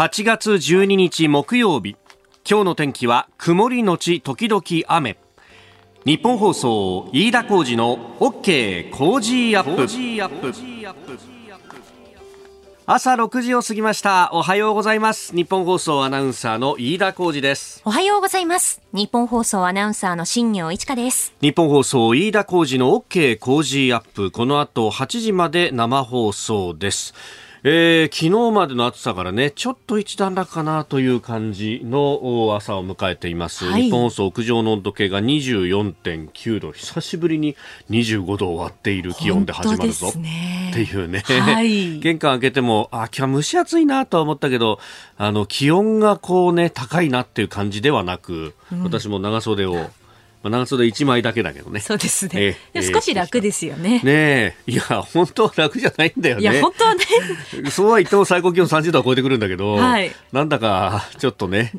8月12日木曜日。今日の天気は曇りのち時々雨。日本放送飯田浩二の OK 工事アップ。朝6時を過ぎました。おはようございます。日本放送アナウンサーの飯田浩二です。おはようございます。日本放送アナウンサーの新業一華です。日本放送飯田浩二の OK 工事アップ。この後8時まで生放送ですえー、昨日までの暑さからね、ちょっと一段落かなという感じの朝を迎えています。はい、日本放送屋上の温度計が24.9度、久しぶりに25度を割っている気温で始まるぞ。ね、っていうね。はい、玄関開けても、あ、今日蒸し暑いなとは思ったけど、あの、気温がこうね、高いなっていう感じではなく、うん、私も長袖をまあ、長袖1枚だけだけどね。そうですね。えー、少し楽ですよね。ねいや、本当は楽じゃないんだよね。いや、本当はね。そうは言っても最高気温30度は超えてくるんだけど、はい、なんだか、ちょっとね、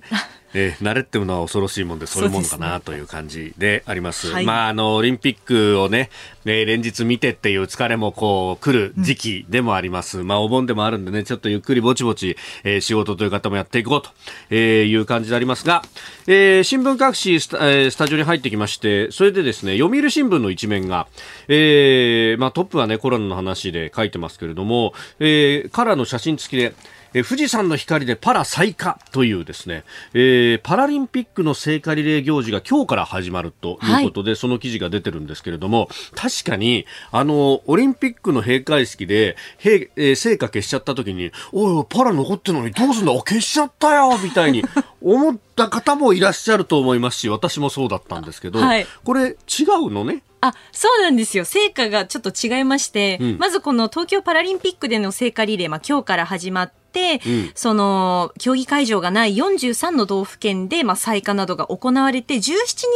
えー、慣れっていうのは恐ろしいもんでそういうもんかなという感じであります。すねはい、まああのオリンピックをね、えー、連日見てっていう疲れもこう来る時期でもあります。うん、まあお盆でもあるんでね、ちょっとゆっくりぼちぼち、えー、仕事という方もやっていこうと、えー、いう感じでありますが、えー、新聞各紙スタ,、えー、スタジオに入ってきまして、それでですね、読売新聞の一面が、えー、まあトップはねコロナの話で書いてますけれども、えー、カラーの写真付きで。え富士山の光でパラ最下というですね、えー、パラリンピックの聖火リレー行事が今日から始まるということで、はい、その記事が出てるんですけれども、確かに、あの、オリンピックの閉会式で、へえー、聖火消しちゃった時に、おい、パラ残ってるのにどうすんだ消しちゃったよみたいに 思った方もいらっしゃると思いますし、私もそうだったんですけど、はい、これ違うのね。あ、そうなんですよ。聖火がちょっと違いまして、うん、まずこの東京パラリンピックでの聖火リレー、まあ今日から始まって、うん、その競技会場がない43の道府県で、まあ、採火などが行われて17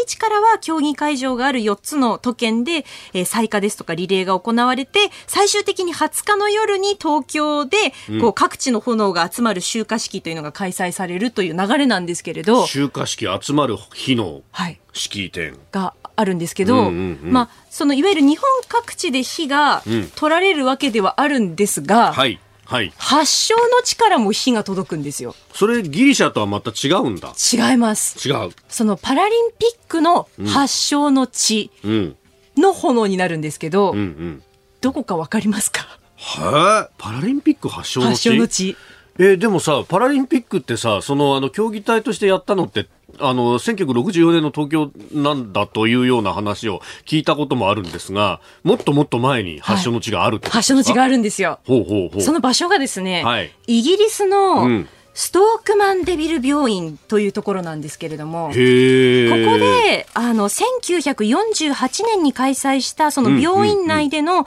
日からは競技会場がある4つの都県で、えー、採火ですとかリレーが行われて最終的に20日の夜に東京で、こう各地の炎が集まる集火式というのが開催されるという流れなんですけれど。集火式集まる日の式典、はい、があるんですけど、うんうんうん、まあ、そのいわゆる日本各地で火が取られるわけではあるんですが、うんはいはい、発祥の地からも火が届くんですよ。それギリシャとはまた違うんだ。違います。違う。そのパラリンピックの発祥の地の炎になるんですけど、うんうん、どこかわかりますか？はい、パラリンピック発祥の地？発祥の地。えー、でもさ、パラリンピックってさ、その、あの、競技体としてやったのって、あの、1964年の東京なんだというような話を聞いたこともあるんですが、もっともっと前に発祥の地があるって、はい、発祥の地があるんですよ。ほうほうほう。その場所がですね、はい、イギリスの、うんストークマンデビル病院というところなんですけれども、ここで、あの、1948年に開催したその病院内でのアー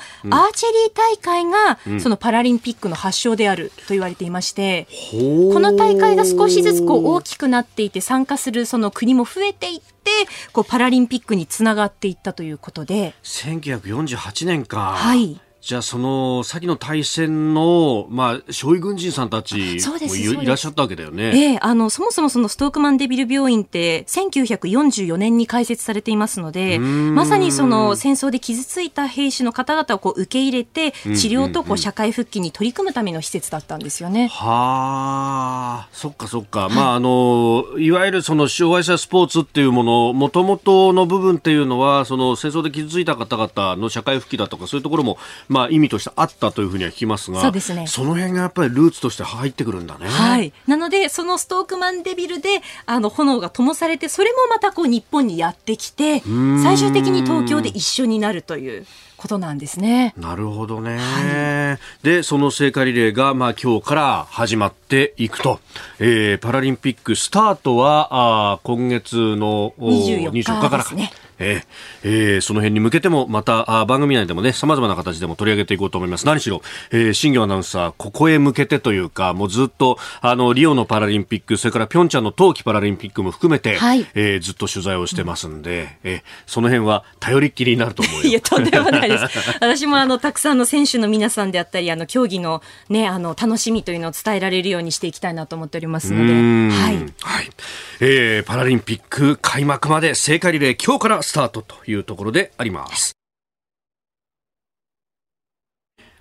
チェリー大会が、そのパラリンピックの発祥であると言われていまして、この大会が少しずつこう大きくなっていて参加するその国も増えていって、こうパラリンピックにつながっていったということで。1948年か。はい。じゃあその先の大戦の、まあ、将棋軍人さんたちもいらっしゃったわけだよね。ええー、あのそもそもそのストークマンデビル病院って1944年に開設されていますのでまさにその戦争で傷ついた兵士の方々をこう受け入れて治療とこう社会復帰に取り組むための施設だったんですよね。はあそっかそっか、はい、まああのいわゆるその障害者スポーツっていうものもともとの部分っていうのはその戦争で傷ついた方々の社会復帰だとかそういうところも、まあまあ、意味としてあったというふうには聞きますがそうです、ね、その辺がやっぱりルーツとして入ってくるんだね。はい、なのでそのストークマンデビルであの炎が灯されてそれもまたこう日本にやってきて最終的に東京で一緒になるという。ことなんですね。なるほどね。はい、で、その聖火リレーが、まあ、今日から始まっていくと。えー、パラリンピックスタートは、あ今月の24日からか。ねえーえー、その辺に向けてもまたあ番組内でもね様々な形でも取り上げていこうと思います。何しろ、えー、新業アナウンサーここへ向けてというかもうずっとあのリオのパラリンピックそれからピョンチャンの冬季パラリンピックも含めて、はい、えー、ずっと取材をしてますんで、うん、えー、その辺は頼りっきりになると思ういやとんでもないです。私もあのたくさんの選手の皆さんであったりあの競技のねあの楽しみというのを伝えられるようにしていきたいなと思っておりますので。はい、はい、えー、パラリンピック開幕まで聖火リレー今日からスタートというところであります。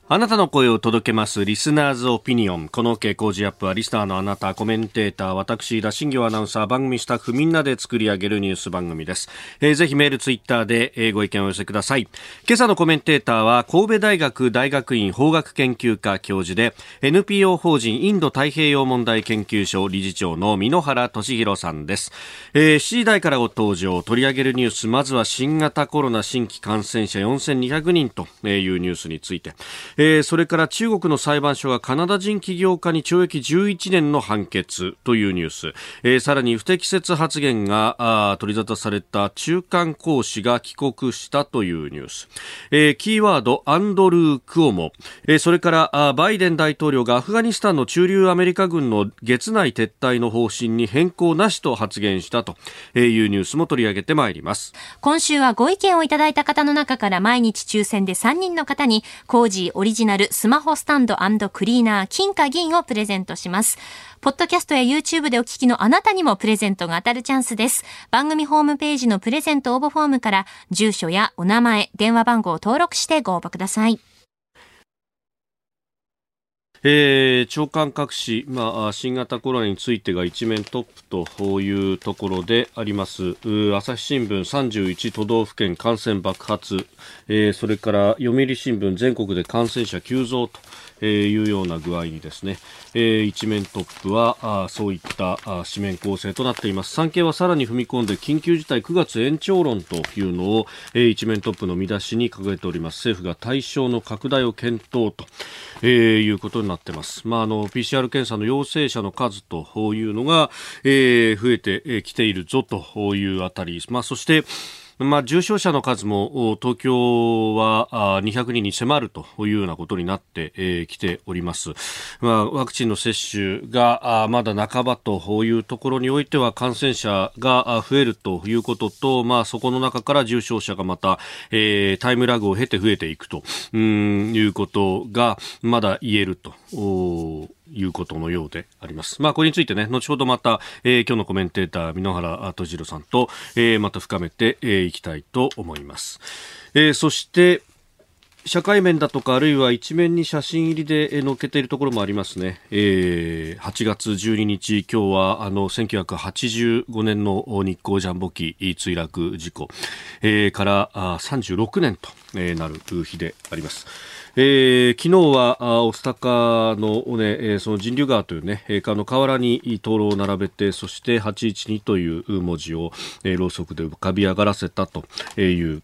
あなたの声を届けますリスナーズオピニオン。この傾向時アップはリスナーのあなた、コメンテーター、私、田新行アナウンサー、番組スタッフみんなで作り上げるニュース番組です。えー、ぜひメール、ツイッターで、えー、ご意見をお寄せください。今朝のコメンテーターは神戸大学大学院法学研究科教授で NPO 法人インド太平洋問題研究所理事長の箕原俊弘さんです。えー、7時台からご登場、取り上げるニュース、まずは新型コロナ新規感染者4200人というニュースについて、えー、それから中国の裁判所がカナダ人起業家に懲役11年の判決というニュース、えー、さらに不適切発言が取り沙汰された中間講師が帰国したというニュース、えー、キーワードアンドルー・クオモ、えー、それからバイデン大統領がアフガニスタンの駐留アメリカ軍の月内撤退の方針に変更なしと発言したというニュースも取り上げてまいります。今週はご意見をいただいた方の中から毎日抽選で3人の方にコージーオリリジナルスマホスタンドクリーナー金貨銀をプレゼントします。ポッドキャストや YouTube でお聞きのあなたにもプレゼントが当たるチャンスです。番組ホームページのプレゼント応募フォームから住所やお名前、電話番号を登録してご応募ください。えー、長官各紙、まあ、新型コロナについてが一面トップというところであります。朝日新聞31都道府県感染爆発、えー、それから読売新聞全国で感染者急増とえー、いうような具合にですね、えー、一面トップはあそういったあ紙面構成となっています。産経はさらに踏み込んで緊急事態9月延長論というのを、えー、一面トップの見出しに掲げております。政府が対象の拡大を検討と、えー、いうことになってます、まあ、あの PCR 検査の陽性者の数というのが、えー、増えてきているぞというあたり、まあ、そしてまあ、重症者の数も東京は200人に迫るというようなことになってきております。まあ、ワクチンの接種がまだ半ばというところにおいては感染者が増えるということと、まあ、そこの中から重症者がまた、えー、タイムラグを経て増えていくということがまだ言えると。いうことのようであります。まあ、これについてね、後ほどまた、えー、今日のコメンテーター、箕原敏弘さんと、えー、また深めてい、えー、きたいと思います。えー、そして、社会面だとかあるいは一面に写真入りで載っけているところもありますね、えー、8月12日今日はあの1985年の日航ジャンボ機墜落事故、えー、からあ36年と、なる日であります。えー、昨日はあ御巣鷹のね、えー、その人流川というね、えー、の河原に灯籠を並べて、そして812という文字を、えー、ろうそくで浮かび上がらせたという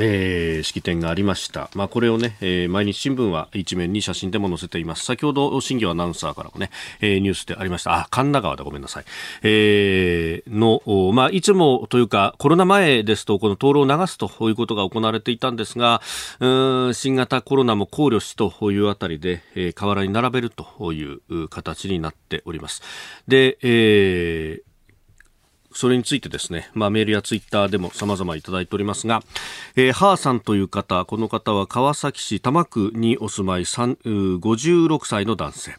えー、式典がありました。まあ、これをね、えー、毎日新聞は一面に写真でも載せています。先ほど、新業アナウンサーからもね、えー、ニュースでありました。あ、神田川でごめんなさい。えー、の、まあ、いつもというか、コロナ前ですと、この灯籠を流すということが行われていたんですが、うん、新型コロナも考慮しというあたりで、えー、河原に並べるという形になっております。で、えー、それについてですね、まあ、メールやツイッターでも様々いただいておりますが、えー、ハーさんという方、この方は川崎市多摩区にお住まい56歳の男性。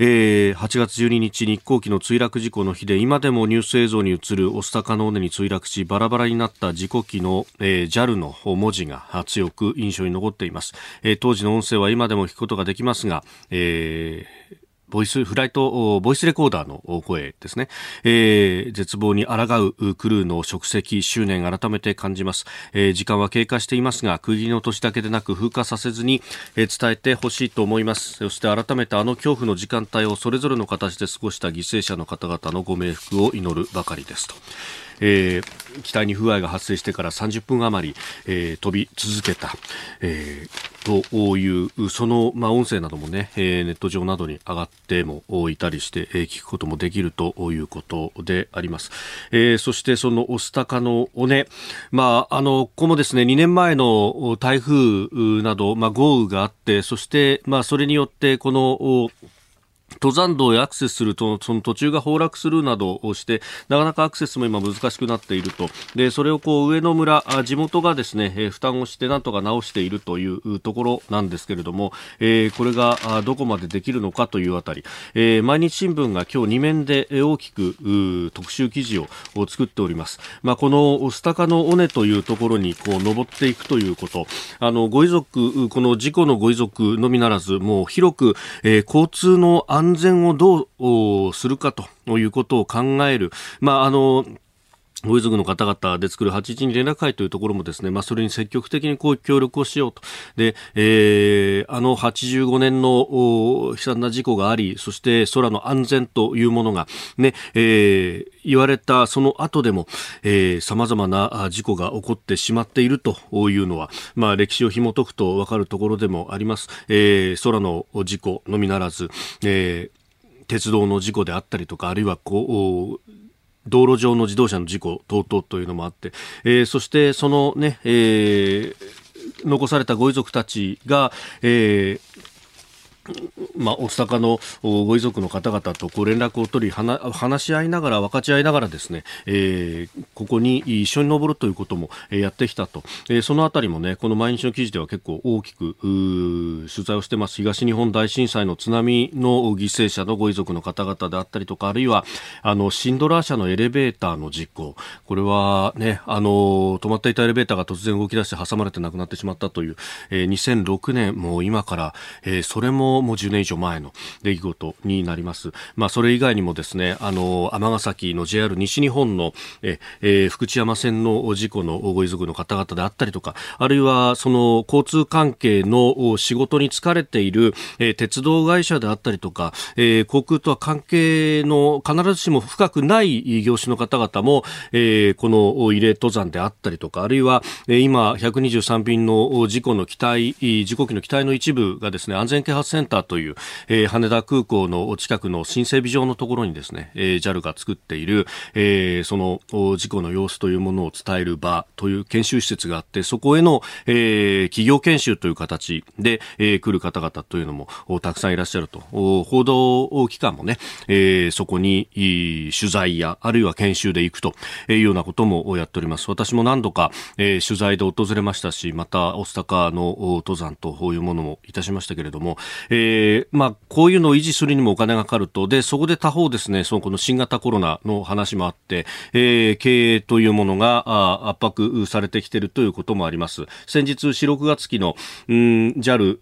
えー、8月12日日航機の墜落事故の日で今でもニュース映像に映るオスタカの尾根に墜落しバラバラになった事故機の、えー、JAL の文字が強く印象に残っています、えー、当時の音声は今でも聞くことができますが、えーボイス、フライト、ボイスレコーダーの声ですね。えー、絶望に抗うクルーの職責、執念改めて感じます。えー、時間は経過していますが、区切りの年だけでなく風化させずに、えー、伝えてほしいと思います。そして改めてあの恐怖の時間帯をそれぞれの形で過ごした犠牲者の方々のご冥福を祈るばかりですと。えー、機体に不具合が発生してから30分余り、えー、飛び続けた、えー、というその、まあ、音声などもね、えー、ネット上などに上がってもいたりして、えー、聞くこともできるということであります、えー、そしてそのオスタカの尾根、まあ、あのここもですね2年前の台風など、まあ、豪雨があってそして、まあ、それによってこの登山道へアクセスすると、その途中が崩落するなどをして、なかなかアクセスも今難しくなっていると。で、それをこう上野村、地元がですね、え負担をしてなんとか直しているというところなんですけれども、えー、これがどこまでできるのかというあたり、えー、毎日新聞が今日2面で大きく特集記事を作っております。まあ、このスタカの尾根というところにこう登っていくということ、あの、ご遺族、この事故のご遺族のみならず、もう広く、えー、交通の安安全をどうするかということを考える、まあ、あのご遺族の方々で作る8人連絡会というところもですね、まあ、それに積極的にこう協力をしようと。で、えー、あの85年の悲惨な事故があり、そして空の安全というものがね、えー、言われたその後でも、えー、様々な事故が起こってしまっているというのは、まあ、歴史を紐解くと分かるところでもあります。えー、空の事故のみならず、えー、鉄道の事故であったりとか、あるいはこう、道路上の自動車の事故等々というのもあって、えー、そしてそのね、えー、残されたご遺族たちが、えーまあ、大阪のご遺族の方々とこう連絡を取り話し合いながら分かち合いながらですね、えー、ここに一緒に登るということもやってきたと、えー、そのあたりもねこの毎日の記事では結構大きく取材をしてます。東日本大震災の津波の犠牲者のご遺族の方々であったりとかあるいはあのシンドラー社のエレベーターの事故。これはねあの止まっていたエレベーターが突然動き出して挟まれて亡くなってしまったという、えー、2006年もう今から、えー、それももう10年以上前の出来事になります。まあ、それ以外にもですね、あの、尼崎の JR 西日本の、え、えー、福知山線の事故のご遺族の方々であったりとか、あるいは、その、交通関係の仕事に疲れている、えー、鉄道会社であったりとか、えー、航空とは関係の必ずしも深くない業種の方々も、えー、この慰霊登山であったりとか、あるいは、えー、今、123便の事故の機体、事故機の機体の一部がですね、安全啓発センターという、えー、羽田空港の近くの新整備場のところにですね、えー、JAL が作っている、えー、その事故の様子というものを伝える場という研修施設があって、そこへの、えー、企業研修という形で、えー、来る方々というのもたくさんいらっしゃると。報道機関もね、えー、そこに取材や、あるいは研修で行くというようなこともやっております。私も何度か、えー、取材で訪れましたし、また、オスタカの登山というものもいたしましたけれども、えー、まあ、こういうのを維持するにもお金がかかると、で、そこで他方ですね、そのこの新型コロナの話もあって、えー、経営というものがあ圧迫されてきているということもあります。先日、4、6月期の、JAL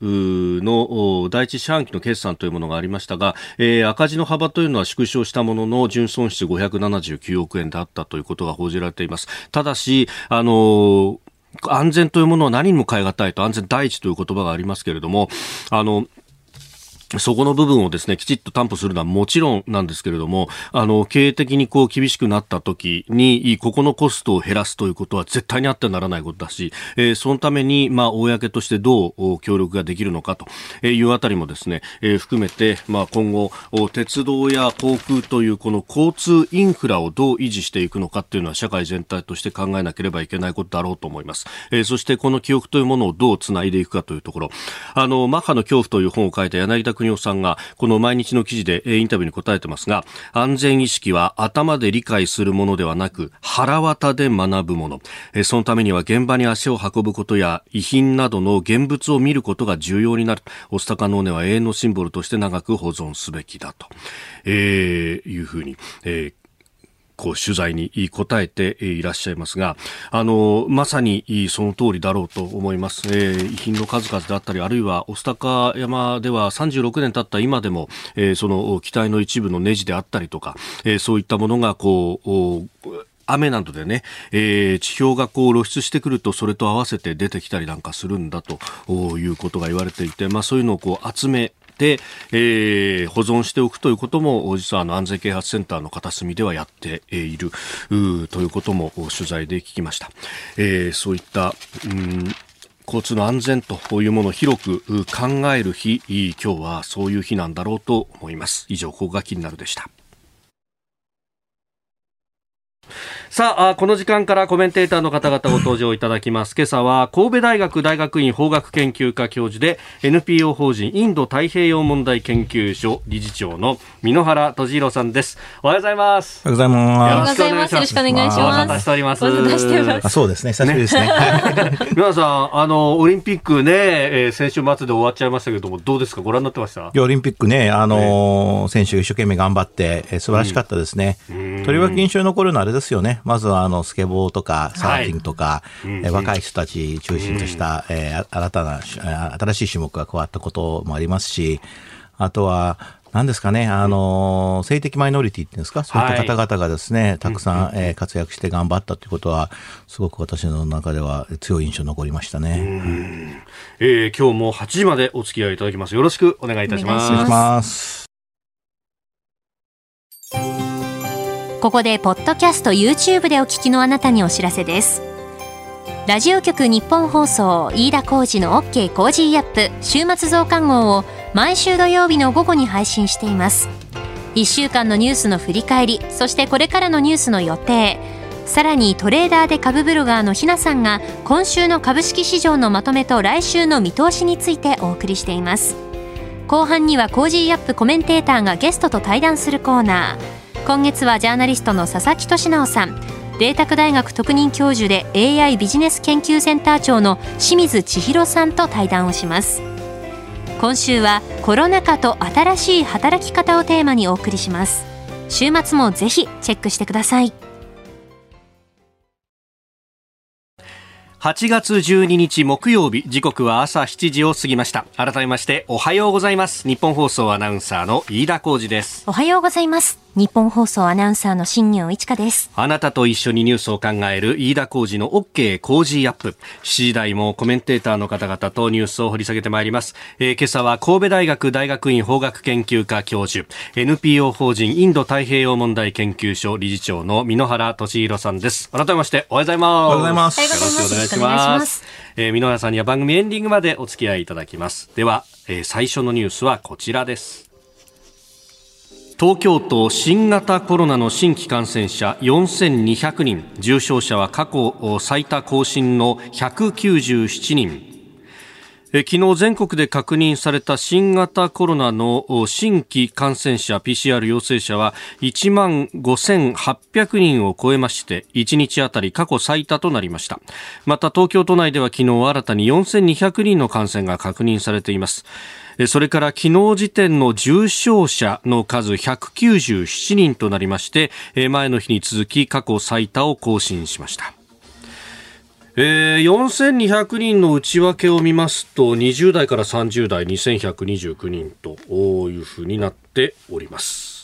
の第一四半期の決算というものがありましたが、えー、赤字の幅というのは縮小したものの、純損失579億円であったということが報じられています。ただし、あのー安全というものは何にも変え難いと安全第一という言葉がありますけれども、あの、そこの部分をですね、きちっと担保するのはもちろんなんですけれども、あの、経営的にこう厳しくなった時に、ここのコストを減らすということは絶対にあってはならないことだし、えー、そのために、まあ、公としてどう協力ができるのかというあたりもですね、えー、含めて、まあ、今後、鉄道や航空というこの交通インフラをどう維持していくのかっていうのは社会全体として考えなければいけないことだろうと思います。えー、そしてこの記憶というものをどうつないでいくかというところ、あの、マッハの恐怖という本を書いた柳田邦夫さんが、この毎日の記事でインタビューに答えてますが、安全意識は頭で理解するものではなく、腹渡で学ぶもの。そのためには現場に足を運ぶことや遺品などの現物を見ることが重要になる。オスタカノーネは永遠のシンボルとして長く保存すべきだと、えー、いうふうに、えーこう取材に答えていらっしゃいますが、あの、まさにその通りだろうと思います。えー、遺品の数々であったり、あるいは、御巣鷹山では36年経った今でも、えー、その機体の一部のネジであったりとか、えー、そういったものがこう、雨などでね、えー、地表がこう露出してくるとそれと合わせて出てきたりなんかするんだということが言われていて、まあそういうのをこう集めて、えー、保存しておくということも実はあの安全啓発センターの片隅ではやっているということも取材で聞きました。えー、そういった、うん交通の安全というものを広く考える日、今日はそういう日なんだろうと思います。以上、ここが気になるでした。さあこの時間からコメンテーターの方々ご登場いただきます。今朝は神戸大学大学院法学研究科教授で NPO 法人インド太平洋問題研究所理事長の箕原敏弘さんです。おはようございます。おはようございます。よろしくお願いします。よろしくお願いします。しております。そうですね。久しぶりですね。皆さんあのオリンピックね、えー、先週末で終わっちゃいましたけどもどうですか？ご覧になってました？オリンピックねあのー、選手が一生懸命頑張って、えー、素晴らしかったですね、うん、とりわけ印象に残るのはあれですよねまずはあのスケボーとかサーフィンとか、はい、え若い人たち中心とした、うん、えー、新たな新しい種目が加わったこともありますしあとは何ですかね、あの性的マイノリティっていうんですか、そういった方々がですね、はい、たくさん、えー、活躍して頑張ったということは、すごく私の中では強い印象残りましたね。えー、今日も8時までお付き合いいただきます。よろしくお願いいたします。お願いします。ここでポッドキャスト YouTube でお聞きのあなたにお知らせです。ラジオ局日本放送飯田浩司の OK コージーアップ週末増刊号を毎週土曜日の午後に配信しています。1週間のニュースの振り返りそしてこれからのニュースの予定さらにトレーダーで株ブロガーのひなさんが今週の株式市場のまとめと来週の見通しについてお送りしています。後半には Cozy up コメンテーターがゲストと対談するコーナー。今月はジャーナリストの佐々木俊尚さん。麗澤大学特任教授で AI ビジネス研究センター長の清水千弘さんと対談をします。今週はコロナ禍と新しい働き方をテーマにお送りします。週末もぜひチェックしてください。8月12日木曜日時刻は朝7時を過ぎました。改めましておはようございます。日本放送アナウンサーの飯田浩二です。おはようございます日本放送アナウンサーの新業一華です。あなたと一緒にニュースを考える飯田浩二の OK 工事アップ。7時台もコメンテーターの方々とニュースを掘り下げてまいります、えー、今朝は神戸大学大学院法学研究科教授 NPO 法人インド太平洋問題研究所理事長の箕原俊弘さんです。改めましておはようございます。おはようございます。よろしくお願いします。えー、箕原さんには番組エンディングまでお付き合いいただきます。では、えー、最初のニュースはこちらです東京都新型コロナの新規感染者4200人。重症者は過去最多更新の197人。昨日全国で確認された新型コロナの新規感染者 PCR 陽性者は1万5800人を超えまして1日あたり過去最多となりました。また東京都内では昨日新たに4200人の感染が確認されています。それから昨日時点の重症者の数197人となりまして前の日に続き過去最多を更新しました。えー、4200人の内訳を見ますと20代から30代2129人というふうになっております。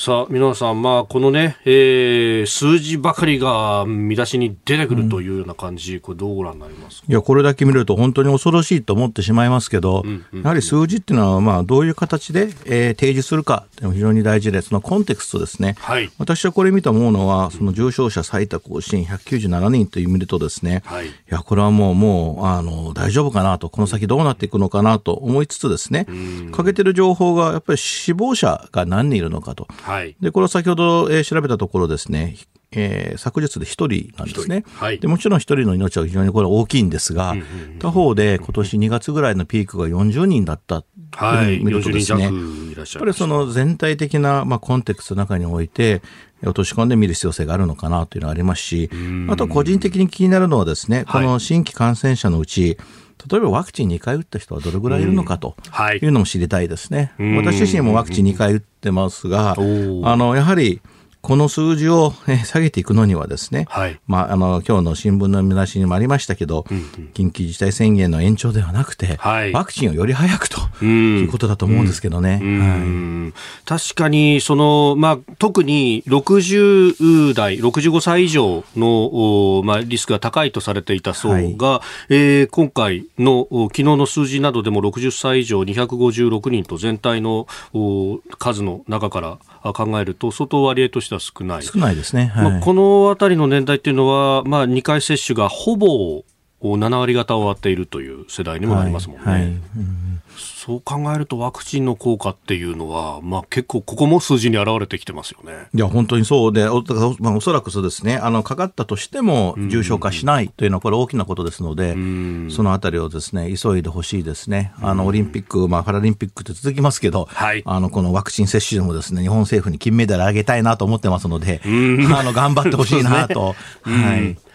さあ、皆さん、まあ、このね、えー、数字ばかりが見出しに出てくるというような感じ、うん、これどうご覧になりますいや、これだけ見ると本当に恐ろしいと思ってしまいますけど、うんうんうん、やはり数字っていうのは、まあ、どういう形で、えー、提示するかっていうのも非常に大事で、そのコンテクストですね。はい。私はこれ見た思うのは、その重症者最多更新197人という見るとですね、はい。いや、これはもう、もう、あの、大丈夫かなと、この先どうなっていくのかなと思いつつですね、かけてる情報が、やっぱり死亡者が何人いるのかと。はい、でこれは先ほど、えー、調べたところですね、えー、昨日で1人なんですね、はい、でもちろん1人の命は非常にこれ大きいんですが、うんうんうん、他方で今年2月ぐらいのピークが40人だった。とい。うふうに見るとですね、はい、やっぱりその全体的な、まあ、コンテクストの中において落とし込んで見る必要性があるのかなというのがありますし、あと個人的に気になるのはですね、この新規感染者のうち、例えばワクチン2回打った人はどれぐらいいるのかとい。うのも知りたいですね。私自身もワクチン2回打ってますが、あのやはりこの数字を、下げていくのにはですね、はい、まあ、あの今日の新聞の見出しにもありましたけど、うんうん、緊急事態宣言の延長ではなくて、はい、ワクチンをより早くということだと思うんですけどね。はい、確かにその、まあ、特に60代、65歳以上の、まあ、リスクが高いとされていた層が、はい、えー、今回の昨日の数字などでも60歳以上256人と全体の数の中から考えると、相当割合としては少ない。少ないですね。はい、まあ、このあたりの年代っていうのは、まあ、2回接種がほぼ7割方終わっているという世代にもなりますもんね。はいはいうんそう考えるとワクチンの効果っていうのは、まあ、結構ここも数字に表れてきてますよね。いや、本当にそうで、お,、まあ、おそらくそうですね、あの、かかったとしても重症化しないというのは、これ大きなことですので、そのあたりをですね、急いでほしいですね。あの、オリンピック、まあ、パラリンピックって続きますけど、はい、あの、このワクチン接種でもですね、日本政府に金メダルあげたいなと思ってますので、あの、頑張ってほしいなと。ね、はい。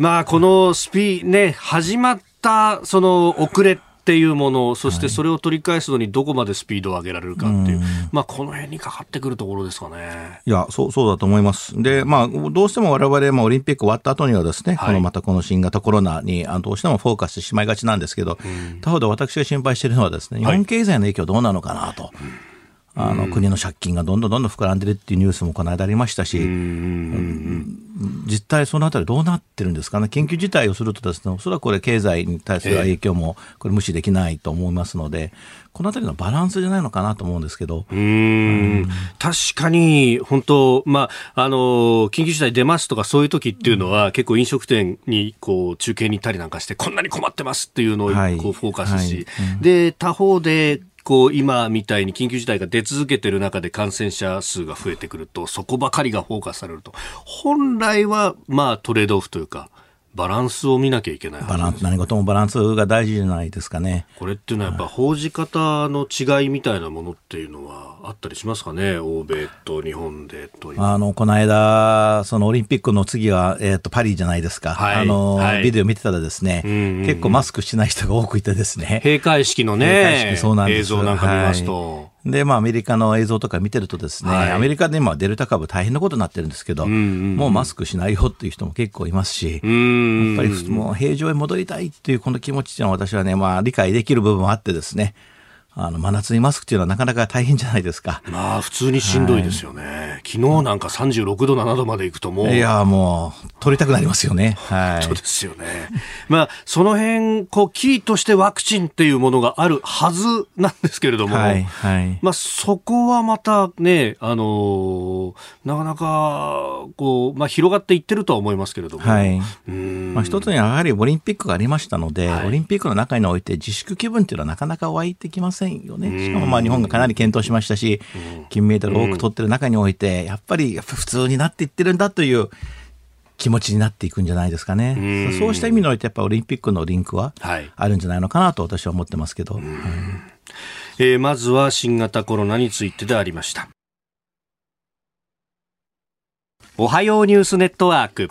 まあ、このスピね、始まったその遅れっていうものそしてそれを取り返すのにどこまでスピードを上げられるかっていう、はい、まあ、この辺にかかってくるところですかね。いや、そうそうだと思います。で、まあ、どうしても我々、まあ、オリンピック終わった後にはですね、はい、このまたこの新型コロナにあどうしてもフォーカスしてしまいがちなんですけど、他方で私が心配しているのはですね、日本経済の影響どうなのかなと。はいあの、国の借金がどんどんどんどん膨らんでるっていうニュースもこの間ありましたし、実態そのあたりどうなってるんですかね？緊急事態をするとですね、おそらくこれ経済に対する影響もこれ無視できないと思いますので、このあたりのバランスじゃないのかなと思うんですけど。うん、確かに、本当、まあ、あの、緊急事態出ますとかそういう時っていうのは、うん、結構飲食店にこう中継に行ったりなんかして、こんなに困ってますっていうのをこうフォーカスし、はいはい。うん、で、他方でこう今みたいに緊急事態が出続けてる中で感染者数が増えてくるとそこばかりがフォーカスされると。本来はまあトレードオフというかバランスを見なきゃいけないバランス何事もバランスが大事じゃないですかね。これっていうのはやっぱ報じ方の違いみたいなものっていうのはあったりしますかね？欧米と日本でとあのこの間そのオリンピックの次は、えーと、パリじゃないですか、はい、あの、はい、ビデオ見てたらですね、うんうんうん、結構マスクしない人が多くいてですね。閉会式のね映像なんか見ますと、はいで、まあ、アメリカの映像とか見てるとですね、はい、アメリカで今デルタ株大変なことになってるんですけど、うんうん、もうマスクしないよっていう人も結構いますし、やっぱりもう平常へ戻りたいっていうこの気持ちっていうのは私はね、まあ、理解できる部分もあってですね、あの真夏にマスクっていうのはなかなか大変じゃないですか。まあ普通にしんどいですよね。はい、昨日なんか36度7度まで行くともう。いやもう取りたくなりますよね。はい。そうですよね。まあその辺こうキーとしてワクチンっていうものがあるはずなんですけれども、はいはい、まあそこはまたねあのー、なかなかこうまあ広がっていってるとは思いますけれども、はい。まあ一つにはやはりオリンピックがありましたので、はい、オリンピックの中において自粛気分っていうのはなかなか湧いてきますせんよね。しかもまあ日本がかなり検討しましたし、金メダルを多く取ってる中において、やっぱり普通になっていってるんだという気持ちになっていくんじゃないですかね。うそうした意味において、やっぱオリンピックのリンクはあるんじゃないのかなと私は思ってますけど。えー、まずは新型コロナについてでありました。おはようニュースネットワーク。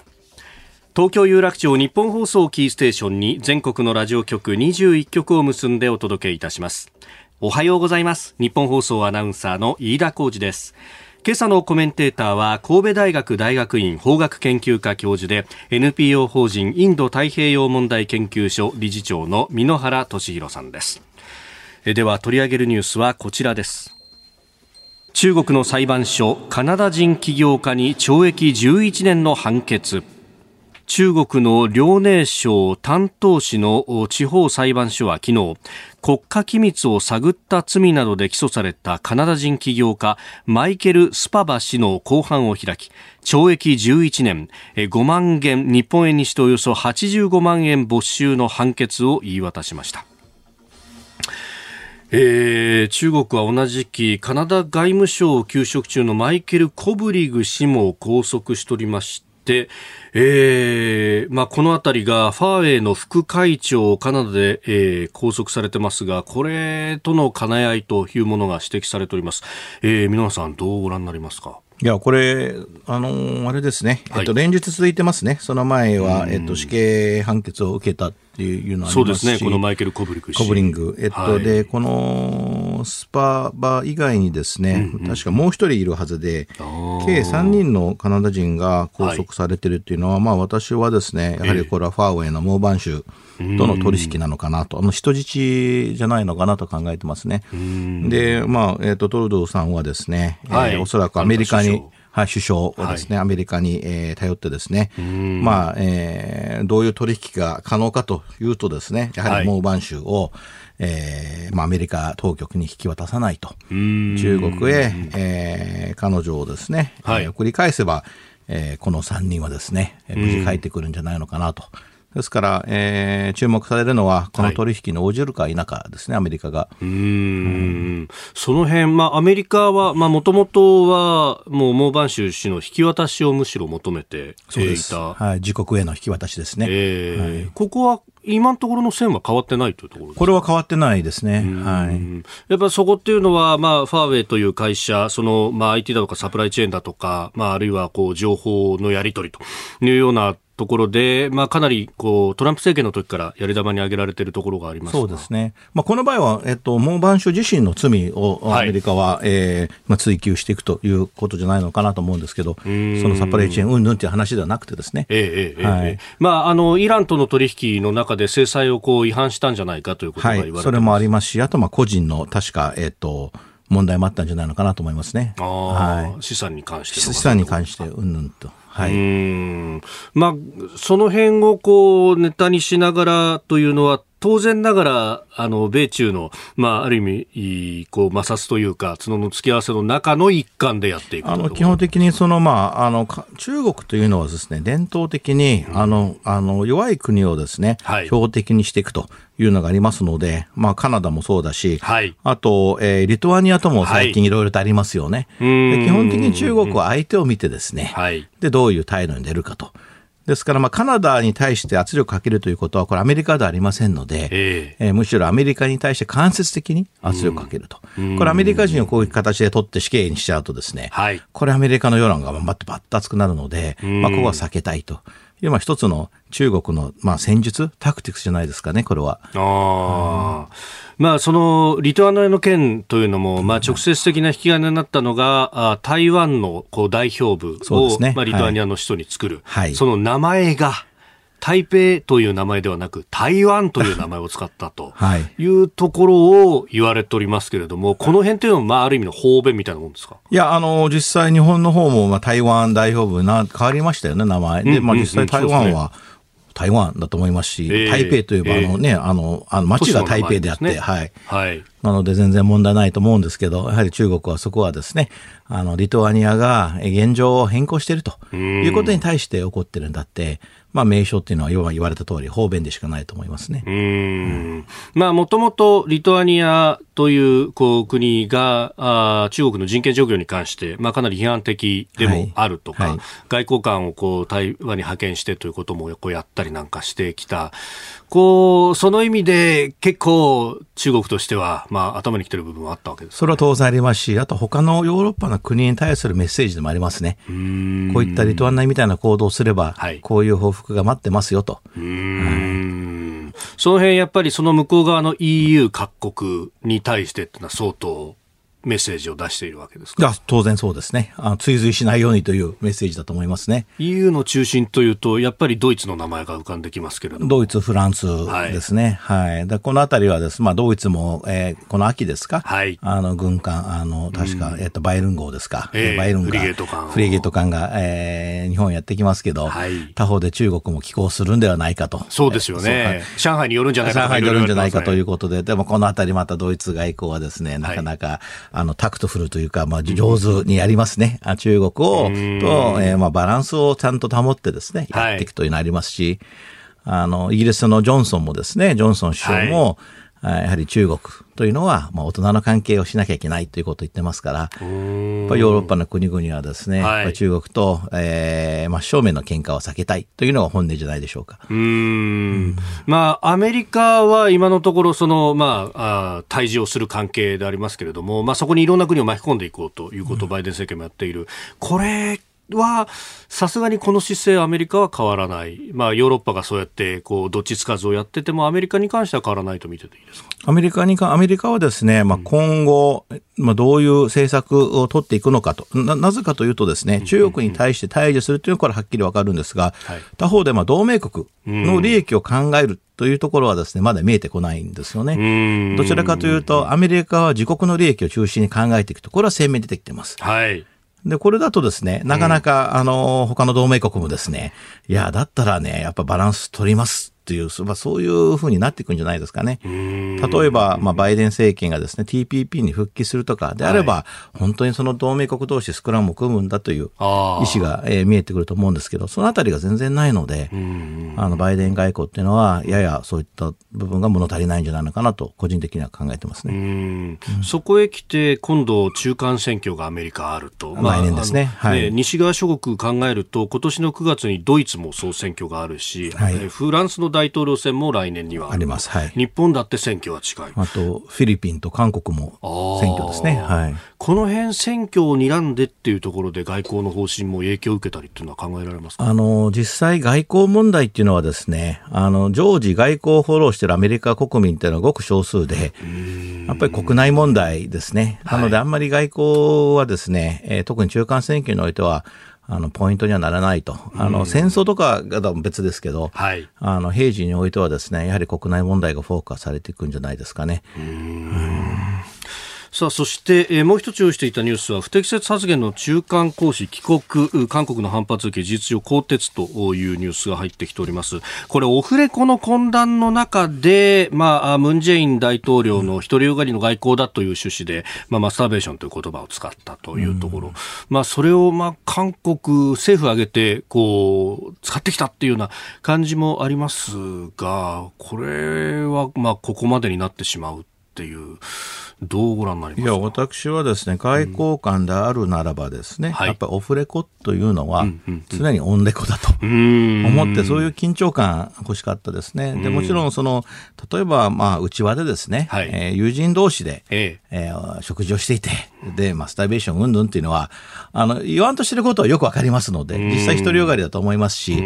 東京有楽町日本放送キーステーションに全国のラジオ局21局を結んでお届けいたします。おはようございます。日本放送アナウンサーの飯田浩二です。今朝のコメンテーターは神戸大学大学院法学研究科教授で NPO 法人インド太平洋問題研究所理事長の箕原俊弘さんです。では取り上げるニュースはこちらです。中国の裁判所カナダ人起業家に懲役11年の判決。中国の遼寧省丹東市の地方裁判所は昨日国家機密を探った罪などで起訴されたカナダ人起業家マイケル・スパバ氏の公判を開き懲役11年5万元日本円にしておよそ85万円没収の判決を言い渡しました。えー、中国は同じ期カナダ外務省を休職中のマイケル・コブリグ氏も拘束しておりまして、えーまあ、この辺りがファーウェイの副会長カナダで、えー、拘束されてますがこれとの兼ね合いというものが指摘されております、えー、皆さんどうご覧になりますか？いや、これ、あのー、あれですね、えっと、連日続いてますね、その前は、えっと、死刑判決を受けたっていうのはそうですね、このマイケル・コブリングコブリング。えっと、はい、で、このスパバ以外にですね、うんうん、確かもう一人いるはずで、計3人のカナダ人が拘束されてるっていうのは、はい、まあ、私はですね、やはりこれはファーウェイのモーバン州との取引なのかなと、あの人質じゃないのかなと考えてますね。で、まあ、えっ、と、トルドーさんはですね、はい、えー、おそらくアメリカに、はい、首相をですね、はい、アメリカに、えー、頼ってですね、まあ、えー、どういう取引が可能かというとですね、やはりモーバン州を、はい、えー、まあ、アメリカ当局に引き渡さないと。中国へ、えー、彼女をですね、はい、送り返せば、えー、この3人はですね、無事帰ってくるんじゃないのかなと。ですから、えー、注目されるのは、この取引に応じるか否かですね、はい、アメリカが。うん、その辺、まあ、アメリカは、まあ、もともとは、もう、モーバン州氏の引き渡しをむしろ求めていた。はい、自国への引き渡しですね。えー、はい、ここは今のところの線は変わってないというところこれは変わってないですね。はい。やっぱそこっていうのは、まあ、ファーウェイという会社、その、まあ、IT だとかサプライチェーンだとか、まあ、あるいは、こう、情報のやり取りというようなところで、まあ、かなりこうトランプ政権の時からやり玉に挙げられているところがあります。そうですね、まあ、この場合は、えっと、モーバン州自身の罪をアメリカは、はい、えー、まあ、追及していくということじゃないのかなと思うんですけど、そのサプライチェーンうんぬんという話ではなくてですね、えええはい、まあ、あのイランとの取引の中で制裁をこう違反したんじゃないかということが言われて、はい、それもありますし、あとまあ個人の確か、えっと、問題もあったんじゃないのかなと思いますね。はい、資産に関して資産に関して、うんぬんと。はい、うん。まあ、その辺をこうネタにしながらというのは当然ながら、あの、米中の、まあ、ある意味、こう、摩擦というか、角の付き合わせの中の一環でやっていくあの、基本的にその、まあ、あの、中国というのはですね、伝統的に、あの、あの、弱い国をですね、はい、標的にしていくというのがありますので、まあ、カナダもそうだし、はい、あと、えー、リトアニアとも最近いろいろとありますよね。はい、基本的に中国は相手を見てですね、はい、で、どういう態度に出るかと。ですから、まあ、カナダに対して圧力をかけるということは、これアメリカではありませんので、えー、えー、むしろアメリカに対して間接的に圧力をかけると。うん、これアメリカ人をこういう形で取って死刑にしちゃうとですね、はい、これアメリカの世論がまってバッと熱くなるので、まあ、ここは避けたいと。いう一つの中国の、まあ、戦術、タクティクスじゃないですかね、これは。あまあ、そのリトアニアの件というのも、まあ、直接的な引き金になったのが、あ台湾のこう代表部を、ね、まあ、リトアニアの首都に作る、はい、その名前が、台北という名前ではなく台湾という名前を使ったと い。うところを言われておりますけれども、この辺というのは、まあ、ある意味の方便みたいなもんですか？いや、あの、実際日本の方も、まあ、台湾代表部な、変わりましたよね、名前。で、まあ、実際台湾は、台湾だと思いますし、えー、台北といえば、あのね、えー、あの、あの街が台北であって、ね、はい。はい。なので全然問題ないと思うんですけど、やはり中国はそこはですね、あの、リトアニアが現状を変更しているということに対して起こってるんだって、まあ、名称っていうのは、要は言われた通り、方便でしかないと思いますね。うん。まあ、もともとリトアニアという、こう、国が、あ中国の人権状況に関して、まあ、かなり批判的でもあるとか、はいはい、外交官をこう、台湾に派遣してということも、こう、やったりなんかしてきた。こう、その意味で、結構、中国としては、まあ、頭にきてる部分はあったわけです、ね、それは当然ありますし、あと他のヨーロッパの国に対するメッセージでもありますね。こういったリトアニアみたいな行動をすれば、はい、こういう報復が待ってますよと。その辺やっぱりその向こう側の EU 各国に対してっていうのは相当メッセージを出しているわけですか？当然そうですねあの。追随しないようにというメッセージだと思いますね。EU の中心というと、やっぱりドイツの名前が浮かんできますけれども。ドイツ、フランスですね。はい。はい、でこのあたりはです、まあ、ドイツも、えー、この秋ですか、はい、あの軍艦、あの確か、うん、えっ、とバイルン号ですか、えー、バイルンフリゲート艦。フリゲート艦が、えー、日本やってきますけど、はい、他方で中国も寄港するんではないかと。そうですよね。上海によるんじゃないか上海によるんじゃないかということで、でもこのあたりまたドイツ外交はですね、なかなか、あの tactful というか、まあ、上手にやりますね。うん、中国を、と、えー、まあ、バランスをちゃんと保ってですね、やっていくというのありますし、はい、あの、イギリスのジョンソンもですね、ジョンソン首相も、はいやはり中国というのは、まあ、大人の関係をしなきゃいけないということを言ってますから、ヨーロッパの国々はですね、はい、中国と、えー、まあ、正面の喧嘩を避けたいというのが本音じゃないでしょうか。うん。まあ、アメリカは今のところ、その、まあ、あ対峙をする関係でありますけれども、まあ、そこにいろんな国を巻き込んでいこうということをバイデン政権もやっている。これ、は、さすがにこの姿勢、アメリカは変わらない。まあ、ヨーロッパがそうやって、こう、どっちつかずをやってても、アメリカに関しては変わらないと見てていいですか？アメリカにか、アメリカはですね、まあ、今後、まあ、どういう政策を取っていくのかと。な、なぜかというとですね、中国に対して対峙するというのは、これはっきりわかるんですが、他方で、まあ、同盟国の利益を考える。というところはですね、まだ見えてこないんですよね。どちらかというと、アメリカは自国の利益を中心に考えていくと、これは鮮明に出てきてます。はい。で、これだとですね、なかなか、うん、あの、他の同盟国もですね、いや、だったらね、やっぱバランス取りますという、まあ、そういうふうになっていくんじゃないですかね。例えば、まあ、バイデン政権がですね、TPP に復帰するとかであれば、はい、本当にその同盟国同士スクラムを組むんだという意思が、えー、見えてくると思うんですけど、そのあたりが全然ないので、あの、バイデン外交っていうのは、ややそういった部分が物足りないんじゃないのかなと、個人的には考えてますね。うんそこへ来て、今度、中間選挙がアメリカあると。まあ、来年ですね。はい、西側諸国考えると、今年の9月にドイツも総選挙があるし、はい、フランスの大統領選も来年にはあります。はい。日本だって選挙は近い。あと、フィリピンと韓国も選挙ですね。はい。この辺選挙を睨んでっていうところで外交の方針も影響を受けたりっていうのは考えられますか？あの、実際外交問題っていうのはですね、あの、常時外交をフォローしているアメリカ国民っていうのはごく少数で、やっぱり国内問題ですね。なのであんまり外交はですね、えー、特に中間選挙においては、あの、ポイントにはならないと。あの、戦争とかが別ですけど、はい、あの、平時においてはですね、やはり国内問題がフォーカスされていくんじゃないですかね。うんさあそして、えー、もう一つ用意していたニュースは不適切発言の中間行使帰国韓国の反発受け事実上更迭というニュースが入ってきております。これオフレコの懇談の中で、まあ、ムン・ジェイン大統領の独りよがりの外交だという趣旨で、まあ、マスターベーションという言葉を使ったというところ、まあ、それを、まあ、韓国政府挙げてこう使ってきたっていうような感じもありますがこれは、まあ、ここまでになってしまうっていうどうご覧になりますいや、私はですね、外交官であるならばですね、うん、やっぱりオフレコというのは、常にオンレコだと思って、そういう緊張感欲しかったですね。で、もちろん、その、例えば、まあ、内輪でですね、はい、えー、友人同士で、え。えー、食事をしていて、で、マスターベーションうんぬんっていうのは、あの、言わんとしてることはよくわかりますので、実際独りよがりだと思いますし、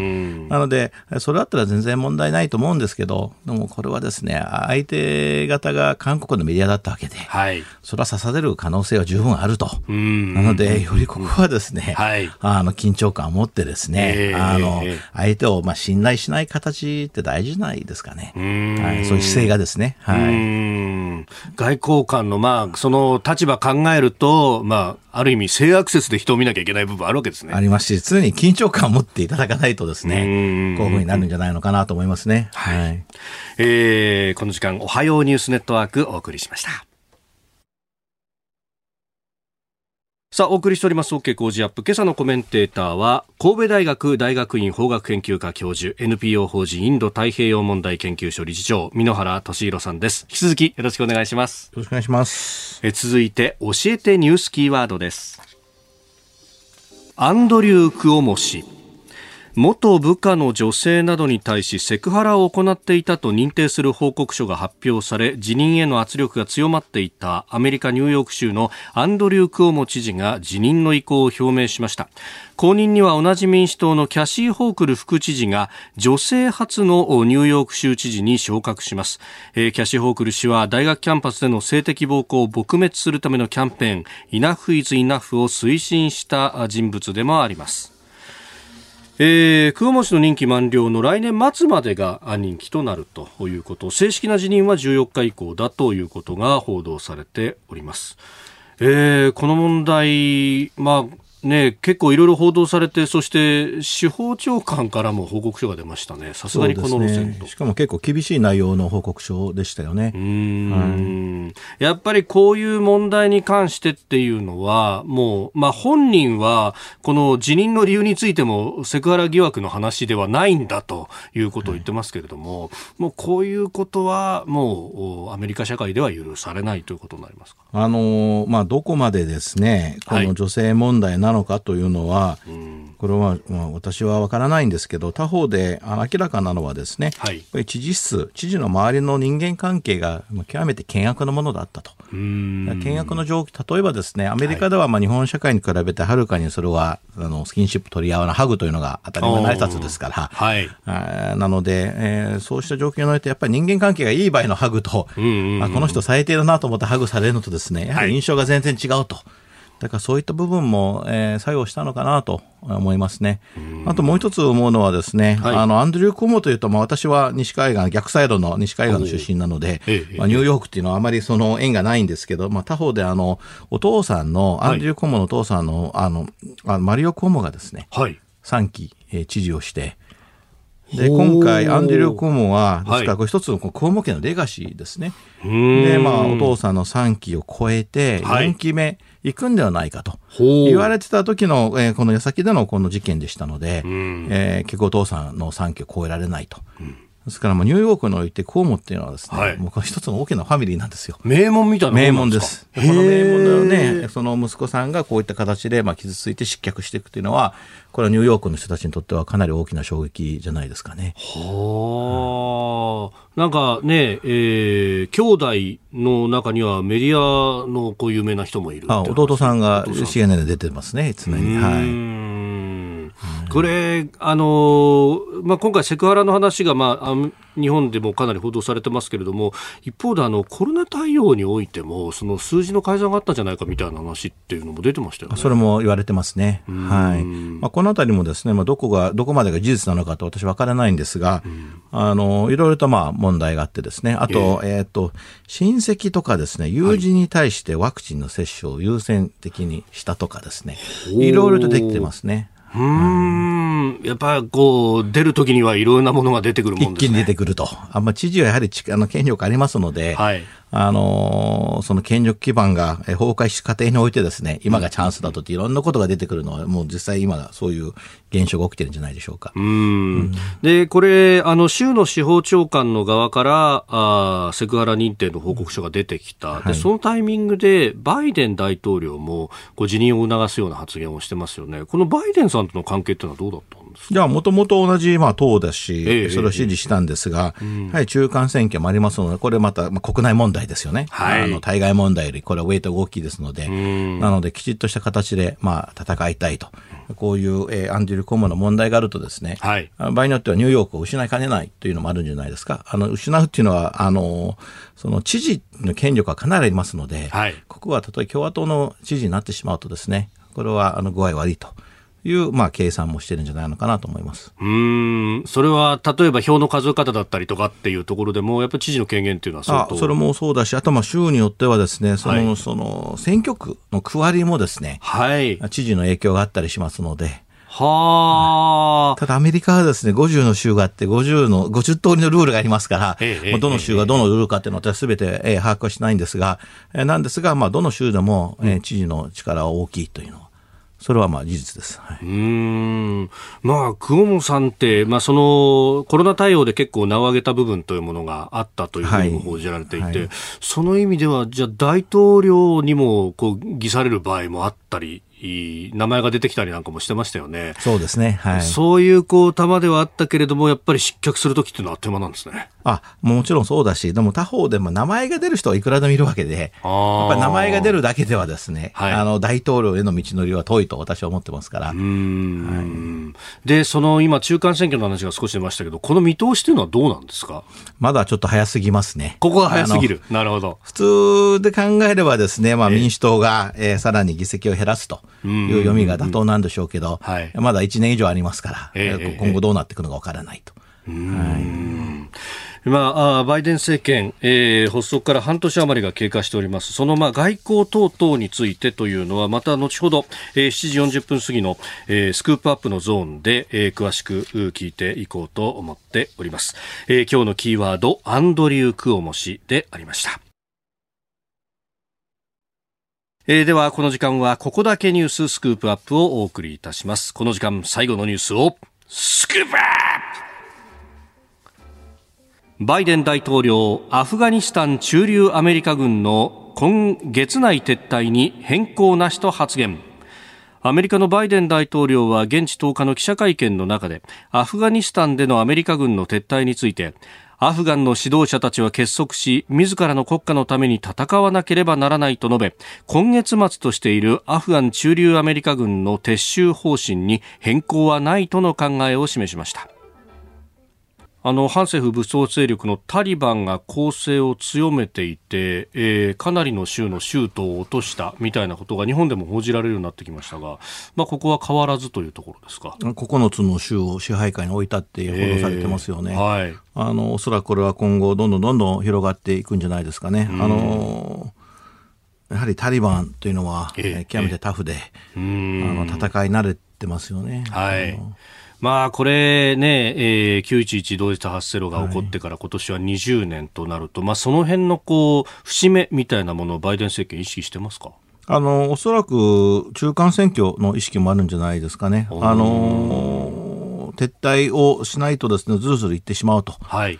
なので、それだったら全然問題ないと思うんですけど、でもこれはですね、相手方が韓国のメディアだったわけで、はい、それは刺される可能性は十分あると。なので、よりここはですね、はい、あの、緊張感を持ってですね、えー、あの、相手をまあ信頼しない形って大事じゃないですかね。はい、そういう姿勢がですね、はい。外交官のまあ、その立場考えると、まあ、ある意味性アクセスで人を見なきゃいけない部分あるわけですね。ありますし、常に緊張感を持っていただかないとですね、こういうふうになるんじゃないのかなと思いますね。はい。はい、えー、この時間、おはようニュースネットワークお送りしました。さあ、お送りしております OK 工事アップ。今朝のコメンテーターは、神戸大学大学院法学研究科教授、NPO 法人インド太平洋問題研究所理事長、箕原俊弘さんです。引き続きよろしくお願いします。よろしくお願いします。え続いて、教えてニュースキーワードです。アンドリュー・クオモ氏。元部下の女性などに対しセクハラを行っていたと認定する報告書が発表され辞任への圧力が強まっていたアメリカ・ニューヨーク州のアンドリュー・クオモ知事が辞任の意向を表明しました。後任には同じ民主党のキャシー・ホークル副知事が女性初のニューヨーク州知事に昇格します、えー、キャシー・ホークル氏は大学キャンパスでの性的暴行を撲滅するためのキャンペーン Enough is Enough を推進した人物でもあります。えー、久保氏の任期満了の来年末までが任期となるということ正式な辞任は14日以降だということが報道されております。えー、この問題、まあ、ね、結構いろいろ報道されて、そして司法長官からも報告書が出ましたね、さすがにこの路線と、ね、しかも結構厳しい内容の報告書でしたよね。うん、はい、やっぱりこういう問題に関してっていうのは、もう、まあ、本人は、この辞任の理由についても、セクハラ疑惑の話ではないんだということを言ってますけれども、はい、もうこういうことは、もうアメリカ社会では許されないということになりますか？あのまあ、どこまでですね、この女性問題なのかというのは、はい、これは、まあ、私は分からないんですけど、他方で明らかなのはですね、はい、知事室、知事の周りの人間関係が極めて険悪なものだったと。険悪の状況、例えばですね、アメリカではまあ日本社会に比べてはるかにそれは、あのスキンシップ取り合わないハグというのが当たり前の挨拶ですから、はい、なので、えー、そうした状況において、やっぱり人間関係がいい場合のハグと、あこの人最低だなと思ってハグされるのとですね、やはり印象が全然違うと。だからそういった部分も、えー、作用したのかなと思いますね。あともう一つ思うのはですね、はい、あの、アンドリュー・コモというと、まあ私は西海岸、逆サイドの西海岸の出身なので、まあ、ニューヨークっていうのはあまりその縁がないんですけど、まあ他方であの、お父さんの、アンドリュー・コモのお父さんの、あの、あのマリオ・コモがですね、はい、3期、えー、知事をして、で今回、アンディ・リョ・クオモは、ですから、これ一つのクオモ家のレガシーですね。で、まあ、お父さんの3期を超えて、4期目行くんではないかと言われてた時の、えー、この矢先でのこの事件でしたので、えー、結構お父さんの3期を超えられないと。ですから、ニューヨークにおいて、コウモっていうのはですね、はい、もう一つの大きなファミリーなんですよ。名門みたいな名門です。この名門のね、その息子さんがこういった形で、まあ、傷ついて失脚していくというのは、これはニューヨークの人たちにとってはかなり大きな衝撃じゃないですかね。はあ、うん、なんかね、えー、兄弟の中にはメディアのこう有名な人もいるあ弟さんが CNN で出てますね、常に。はい。これ、あのまあ、今回、セクハラの話が、まあ、日本でもかなり報道されてますけれども、一方であのコロナ対応においても、その数字の改ざんがあったんじゃないかみたいな話っていうのも出てましたよね。それも言われてますね。はい。まあ、このあたりもですね、まあ、どこが、どこまでが事実なのかと私わからないんですが、あのいろいろとまあ問題があってですね、あと、えっ、ー、と、親戚とかですね、友人に対してワクチンの接種を優先的にしたとかですね、いろいろとできてますね。うん、やっぱりこう、出るときにはいろんなものが出てくるもんですね。一気に出てくると。あんま知事はやはりあの権力ありますので、はい、あのその権力基盤が崩壊し過程においてですね、今がチャンスだとっていろんなことが出てくるのは、もう実際今そういう現象が起きてるんじゃないでしょうか。うんうん、で、これ、あの、州の司法長官の側から、あセクハラ認定の報告書が出てきた。で、そのタイミングで、バイデン大統領も、こう、辞任を促すような発言をしてますよね。このバイデンさんとの関係っていうのはどうだったんですか？じゃあ、もともと同じ、まあ、党だし、ええ、それを支持したんですが、ええ、はい、中間選挙もありますので、これまた、まあ、国内問題ですよね。はい。あの、対外問題より、これはウェイトが大きいですので、なので、きちっとした形で、まあ、戦いたいと。こういう、えー、アンディル・コモの問題があるとですね、はい、場合によってはニューヨークを失いかねないというのもあるんじゃないですか。あの、失うっていうのは、あの、その知事の権力がかなりありますので、はい、ここはたとえ共和党の知事になってしまうとですね、これは、あの、具合悪いと。いう、まあ、計算もしてるんじゃないのかなと思います。うん。それは例えば票の数え方だったりとかっていうところでも、やっぱり知事の権限っていうのは相当それもそうだし、あとまあ州によってはですね、そのはい、その選挙区の区割りもですね、はい、知事の影響があったりしますので。はあ、ただアメリカはですね、50の州があって、50の、50通りのルールがありますから、ええ、どの州がどのルールかっていうのは私すべて、えー、把握はしないんですが、えー、なんですが、まあ、どの州でも、えー、知事の力は大きいというのは、それはまあ事実です。はい、うんまあ、久保さんって、まあ、そのコロナ対応で結構名を上げた部分というものがあったというふうにも報じられていて、はいはい、その意味では、じゃあ大統領にもこう偽される場合もあったり名前が出てきたりなんかもしてましたよね。そうですね。はい。そういうこう球ではあったけれども、やっぱり失脚するときっていうのはあっという間なんですね。あ、もちろんそうだし、でも他方でも名前が出る人はいくらでもいるわけで、やっぱり名前が出るだけではですね、はい、あの大統領への道のりは遠いと私は思ってますから。うん、はい、で、その今中間選挙の話が少し出ましたけど、この見通しというのはどうなんですか？まだちょっっと早すぎますね。ここが早すぎる。なるほど。普通で考えればですね、まあ民主党が、えー、さらに議席を減らすという読みが妥当なんでしょうけど、はい、まだ1年以上ありますから、えー、今後どうなっていくのかわからないと。はいまあ、バイデン政権、えー、発足から半年余りが経過しております。その、まあ、外交等々についてというのは、また後ほど、えー、7時40分過ぎの、えー、スクープアップのゾーンで、えー、詳しく聞いていこうと思っております。えー、今日のキーワード、アンドリュー・クオモ氏でありました。えー、では、この時間は、ここだけニューススクープアップをお送りいたします。この時間、最後のニュースを、スクープアップバイデン大統領アフガニスタン駐留アメリカ軍の今月内撤退に変更なしと発言。アメリカのバイデン大統領は現地10日の記者会見の中でアフガニスタンでのアメリカ軍の撤退についてアフガンの指導者たちは結束し自らの国家のために戦わなければならないと述べ今月末としているアフガン駐留アメリカ軍の撤収方針に変更はないとの考えを示しました。あの反政府武装勢力のタリバンが攻勢を強めていて、えー、かなりの州の州都を落としたみたいなことが日本でも報じられるようになってきましたが、まあ、ここは変わらずというところですか？9つの州を支配下に置いたって報道されてますよね、えー、はい、あのおそらくこれは今後、どんどんどんどん広がっていくんじゃないですかね。あのやはりタリバンというのは、えー、極めてタフで、えー、あの戦い慣れてますよね。はいまあ、これね、えー、911同時多発テロが起こってから今年は20年となると、はい、まあ、その辺のこう節目みたいなものをバイデン政権意識してますか？あのおそらく中間選挙の意識もあるんじゃないですかね。あの撤退をしないとですねずるずるいってしまうと。はい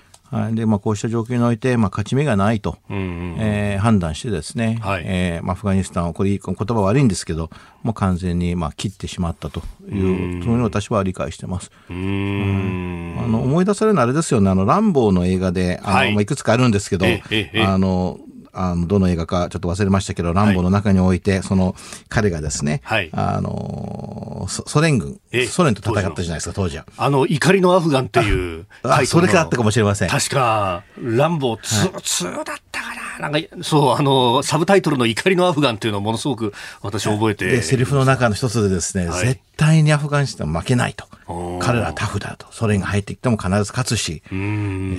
でまあ、こうした状況において、まあ、勝ち目がないと、うんうん、えー、判断してですね、はい、えー、まあ、アフガニスタンをこれ言葉悪いんですけどもう完全にまあ切ってしまったという、そういうのを私は理解してます。うん、あの思い出されるのはあれですよね。あのランボーの映画であの、はい。まあ、いくつかあるんですけど、あのあのどの映画かちょっと忘れましたけど、ランボの中において、その彼がですね、はい、あのソ連軍、ソ連と戦ったじゃないですか、当時は。あの、怒りのアフガンっていうあ。それからあったかもしれません。確か、ランボ2、2だったかな。なんか、そう、あの、サブタイトルの怒りのアフガンっていうのをものすごく私覚えて。で、セリフの中の一つでですね、はい、絶対にアフガニスタン負けないと。彼らはタフだと。ソ連が入ってきても必ず勝つし、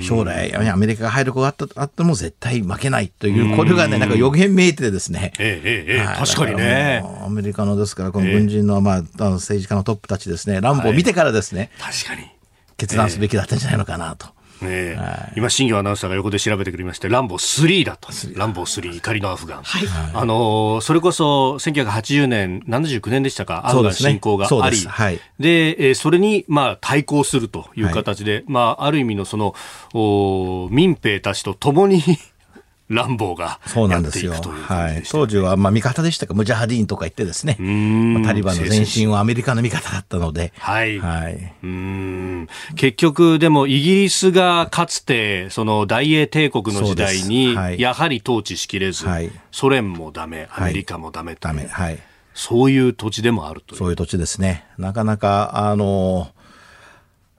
将来、アメリカが入る子があったあっても絶対負けないという、これがね、なんか予言めいてですね。ええええ、確かにね。アメリカのですから、この軍人の、まあ、政治家のトップたちですね、乱暴を見てからですね、確かに。決断すべきだったんじゃないのかなと。ね。はい、今、新業アナウンサーが横で調べてくれまして、ランボー3だと。ランボー3、怒りのアフガン。はい、あのー、それこそ、1980年、79年でしたか、アフガン侵攻があり、で、はい、で、えー、それに、まあ、対抗するという形で、はい、まあ、ある意味のその、お民兵たちと共に乱暴がそうなんですよ。はい。当時は、まあ、味方でしたか、ムジャハディーンとか言ってですね、まあ、タリバンの前進はアメリカの味方だったので、はい。はい。うん。結局、でも、イギリスがかつて、その大英帝国の時代に、はい、やはり統治しきれず、はい、ソ連もダメ、アメリカもダメと、はい、ダメ。はい。そういう土地でもあるとそういう土地ですね。なかなか、あの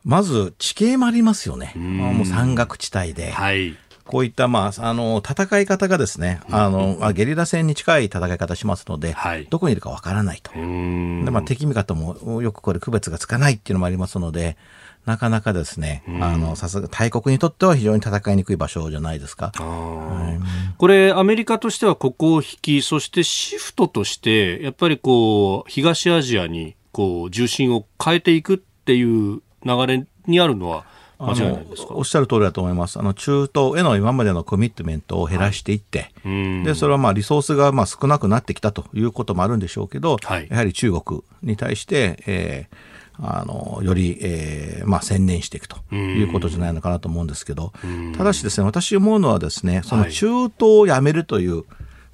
まず地形もありますよね。もう山岳地帯で。はい。こういった、まあ、あの、戦い方がですね、あの、あゲリラ戦に近い戦い方しますので、はい、どこにいるかわからないと。で、まあ、敵味方もよくこれ区別がつかないっていうのもありますので、なかなかですね、あの、さすが大国にとっては非常に戦いにくい場所じゃないですか。はい、これ、アメリカとしてはここを引き、そしてシフトとして、やっぱりこう、東アジアに、こう、重心を変えていくっていう流れにあるのは、間違いないですか？おっしゃる通りだと思います。あの中東への今までのコミットメントを減らしていって、はい、でそれはまあリソースがまあ少なくなってきたということもあるんでしょうけど、はい、やはり中国に対して、えーあのより、えーまあ、専念していくということじゃないのかなと思うんですけど、ただしですね、私思うのはですね、その中東をやめるという、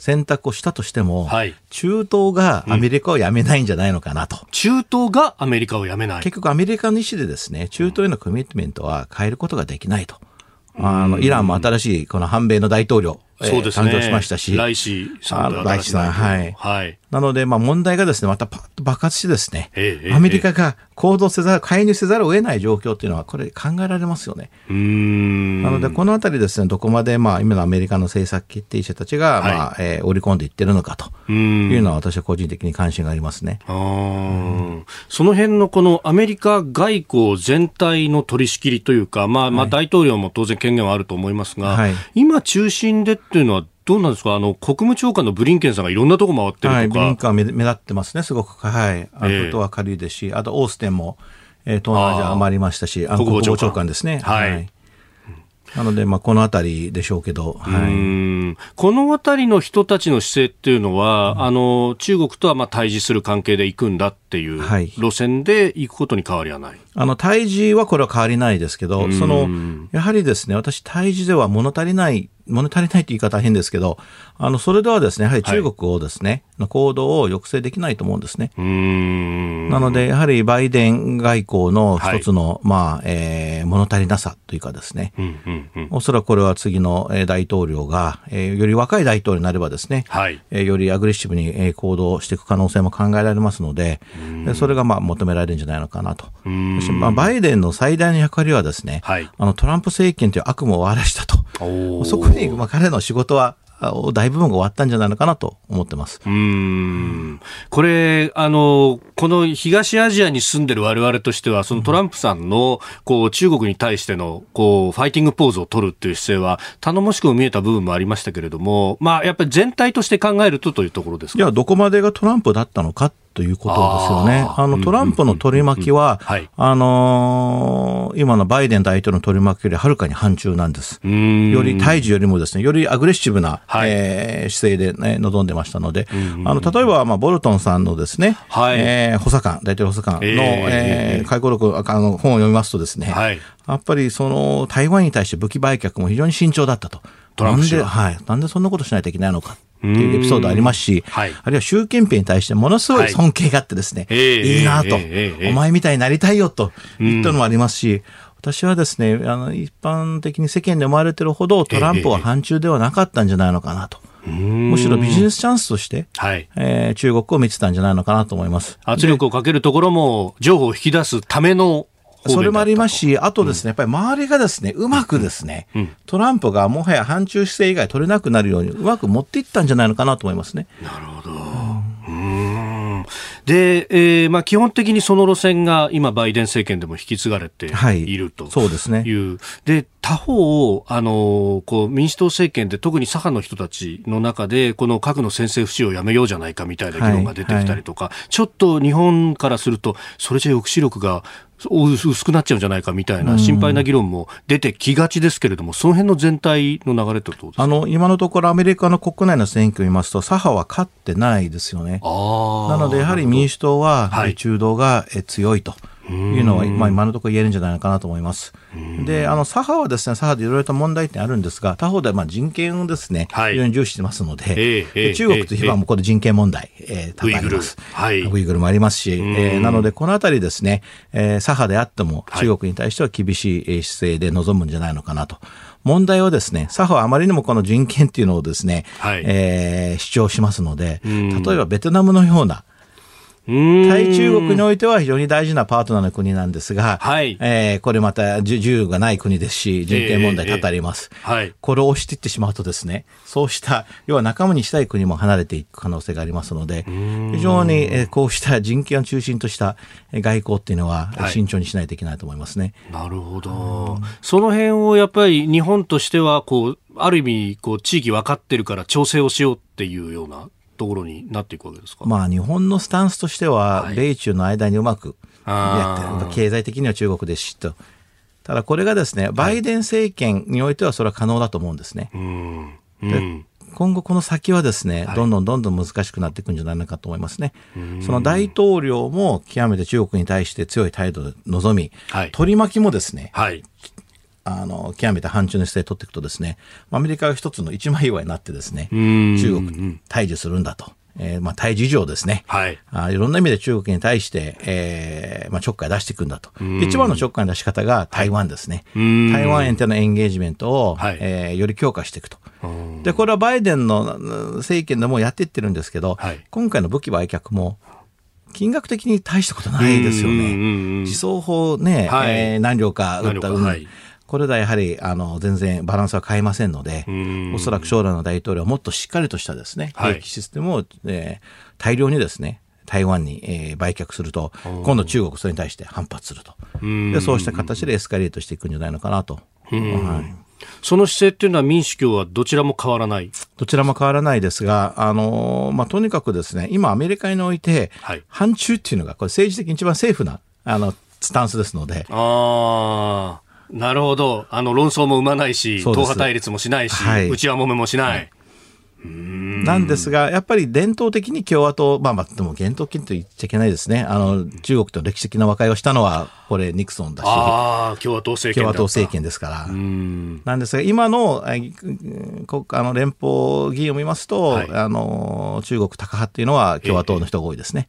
選択をしたとしても、はい、中東がアメリカをやめないんじゃないのかなと、うん、中東がアメリカをやめない。結局アメリカの意思でですね、中東へのコミットメントは変えることができないと。あのイランも新しいこの反米の大統領、そうですね、誕生しましたし、ライシさん、ライシさん、はい。はい、なので、まあ問題がですね、またパッと爆発してですね、アメリカが行動せざる、介入せざるを得ない状況っていうのは、これ考えられますよね。なので、このあたりですね、どこまで、まあ、今のアメリカの政策決定者たちが、はい、まあ、えー、織り込んでいってるのかというのは、私は個人的に関心がありますね。その辺のこのアメリカ外交全体の取り仕切りというか、まあ、まあ、大統領も当然権限はあると思いますが、はい、今中心でっていうのは、どうなんですか？あの、国務長官のブリンケンさんがいろんなとこ回ってるとか。はい、ブリンケンは目立ってますね、すごく。はい。あとは軽いですし、あとオーステンも、えー、東南アジア余りましたし、あの国防長官。ですね。はい、はい。なので、まあ、このあたりでしょうけど、はい、このあたりの人たちの姿勢っていうのは、うん、あの中国とはまあ対峙する関係で行くんだっていう路線で行くことに変わりはない、あの対峙はこれは変わりないですけど、そのやはりですね、私、対峙では物足りない物足りないという言い方は変ですけど、あの、それではですね、やはり中国をですね、はい、行動を抑制できないと思うんですね。なので、やはりバイデン外交の一つの、はい、まあ、えー、物足りなさというかですね、うんうんうん、おそらくこれは次の大統領が、えー、より若い大統領になればですね、はい、えー、よりアグレッシブに行動していく可能性も考えられますので、それがまあ求められるんじゃないのかなと。まあ、バイデンの最大の役割はですね、はい、あのトランプ政権という悪夢を終わらしたと。そこに、まあ、彼の仕事は大部分が終わったんじゃないのかなと思ってます。うん。これ、あの、この東アジアに住んでる我々としては、そのトランプさんの、こう、中国に対しての、こう、ファイティングポーズを取るっていう姿勢は、頼もしくも見えた部分もありましたけれども、まあ、やっぱり全体として考えるとというところですいや、どこまでがトランプだったのかっということですよね。あのトランプの取り巻きは、あのー、今のバイデン大統領の取り巻きよりはるかに反中なんです。より対峙よりもですね、よりアグレッシブな、はい、えー、姿勢で、ね、臨んでましたので、あの例えば、まあ、ボルトンさんのですね、はい、えー、補佐官、大統領補佐官の、えー、えー、回顧録あの本を読みますとですね、はい、やっぱりその台湾に対して武器売却も非常に慎重だったと。なんで、はい、なんでそんなことしないといけないのか。っていうエピソードありますし、はい、あるいは習近平に対してものすごい尊敬があってですね、はい、いいなと、えー、お前みたいになりたいよと言ったのもありますし、私はですね、あの、一般的に世間で思われてるほどトランプは反中ではなかったんじゃないのかなと。むしろビジネスチャンスとして、はい。えー、中国を見てたんじゃないのかなと思います。圧力をかけるところも、情報を引き出すためのそれもありますし、あとですね、やっぱり周りがですね、うまくですね、トランプがもはや反中姿勢以外取れなくなるように、うまく持っていったんじゃないのかなと思いますね。なるほど。で、えーまあ、基本的にその路線が今、バイデン政権でも引き継がれてい。るという、はい、そうですね。で他方あのこう民主党政権で特に左派の人たちの中でこの核の先制不使用をやめようじゃないかみたいな議論が出てきたりとか、はい。はい、ちょっと日本からするとそれじゃ抑止力が薄くなっちゃうんじゃないかみたいな心配な議論も出てきがちですけれども、その辺の全体の流れとあの今のところ、アメリカの国内の選挙を見ますと、左派は勝ってないですよね。なので、やはり民主党は中道が強いと。はいいうのは、まあ、今のところ言えるんじゃないかなと思います。で、あの、左派はですね、左派でいろいろと問題点あるんですが、他方でまあ人権をですね、はい、非常に重視してますので、えー、中国といえばもうこれ人権問題、えー、多々あります。はい、ウイグルもありますし、えー、なので、このあたりですね、えー、左派であっても中国に対しては厳しい姿勢で臨むんじゃないのかなと。問題はですね、左派はあまりにもこの人権っていうのをですね、はい、えー、主張しますので、例えばベトナムのような、対中国においては非常に大事なパートナーの国なんですが、はい、えー、これまた自由がない国ですし、人権問題多々あります、えーえーはい。これを押していってしまうとですね、そうした、要は仲間にしたい国も離れていく可能性がありますので、非常に、えー、こうした人権を中心とした外交っていうのは慎重にしないといけないと思いますね。はい、なるほど。その辺をやっぱり日本としては、こう、ある意味、こう、地域分かってるから調整をしようっていうようなところになっていくわけですか、まあ、日本のスタンスとしては、米中の間にうまくやってる、経済的には中国ですしと。ただこれがですね、バイデン政権においてはそれは可能だと思うんですね。で今後この先はですね、どんどんどんどん難しくなっていくんじゃないかと思いますね。その大統領も極めて中国に対して強い態度で臨み、はい、取り巻きもですね、はい、あの、極めて反中の姿勢を取っていくとですね、アメリカが一つの一枚岩になってですね、中国に対峙するんだと。えー、まあ、対峙上ですね。はい。あいろんな意味で中国に対して、えー、まあ、ちょっかい出していくんだと。一番のちょっかいの出し方が台湾ですね。はい、台湾へのエンゲージメントを、はい、えー、より強化していくと。で、これはバイデンの政権でもやっていってるんですけど、はい、今回の武器売却も、金額的に大したことないですよね。自走砲ね、はい、えー、何両か撃った運、はい、これではやはりあの全然バランスは変えませんので、おそらく将来の大統領はもっとしっかりとしたですね、兵器システムを、えー、大量にですね、台湾に、えー、売却すると、今度中国それに対して反発すると。で、そうした形でエスカレートしていくんじゃないのかなと。はいその姿勢っていうのは民主共はどちらも変わらない？どちらも変わらないですが、あのまあ、とにかくですね、今アメリカにおいて、はい、反中っていうのが、これ政治的に一番セーフな、あの、スタンスですので。ああ。なるほど。あの、論争も生まないし、党派対立もしないし、はい、内輪もめもしない。はいなんですが、やっぱり伝統的に共和党、まあまあ、でも伝統金と言っちゃいけないですね。あの、中国と歴史的な和解をしたのは、これ、ニクソンだし。ああ、共和党政権共和党政権ですから。なんですが、今の、国あの連邦議員を見ますと、はい、あの、中国高派っていうのは共和党の人が多いですね。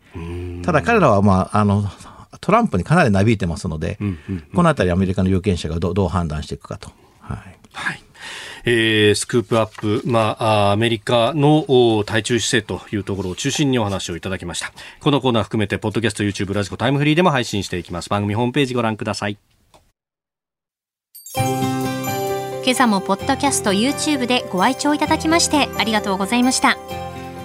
ただ彼らは、まあ、あの、トランプにかなりなびいてますので、うんうんうん、このあたりアメリカの有権者がどどう判断していくかと。はい。はいえー、スクープアップ、まあ、アメリカの対中姿勢というところを中心にお話をいただきました。このコーナー含めて、ポッドキャスト、YouTube、ラジコ、タイムフリーでも配信していきます。番組ホームページご覧ください。今朝もポッドキャスト、YouTube でご愛聴いただきまして、ありがとうございました。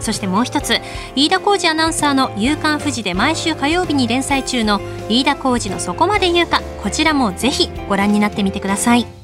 そしてもう一つ飯田浩二アナウンサーの「夕刊富士」で毎週火曜日に連載中の飯田浩二の「そこまで言うか」こちらもぜひご覧になってみてください。